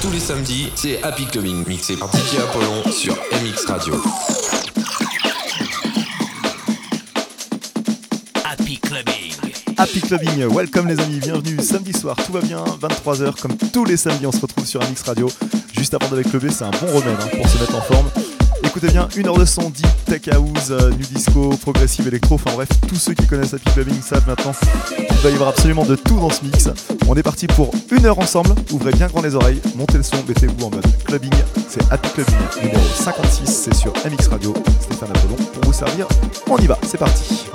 Tous les samedis, c'est Happy Clubbing, mixé par DJ Apollon sur MX Radio. Happy Clubbing. Happy Clubbing, welcome les amis, bienvenue samedi soir, tout va bien, 23h comme tous les samedis, on se retrouve sur MX Radio. Juste avant d'aller clubber, c'est un bon remède hein, pour se mettre en forme. Écoutez bien, une heure de son, deep, tech house, euh, new disco, progressive électro, enfin bref, tous ceux qui connaissent Happy Clubbing savent maintenant qu'il va y avoir absolument de tout dans ce mix. On est parti pour une heure ensemble, ouvrez bien grand les oreilles, montez le son, mettez-vous en mode clubbing. C'est Happy Clubbing numéro 56, c'est sur MX Radio, Stéphane Apollon pour vous servir. On y va, c'est parti.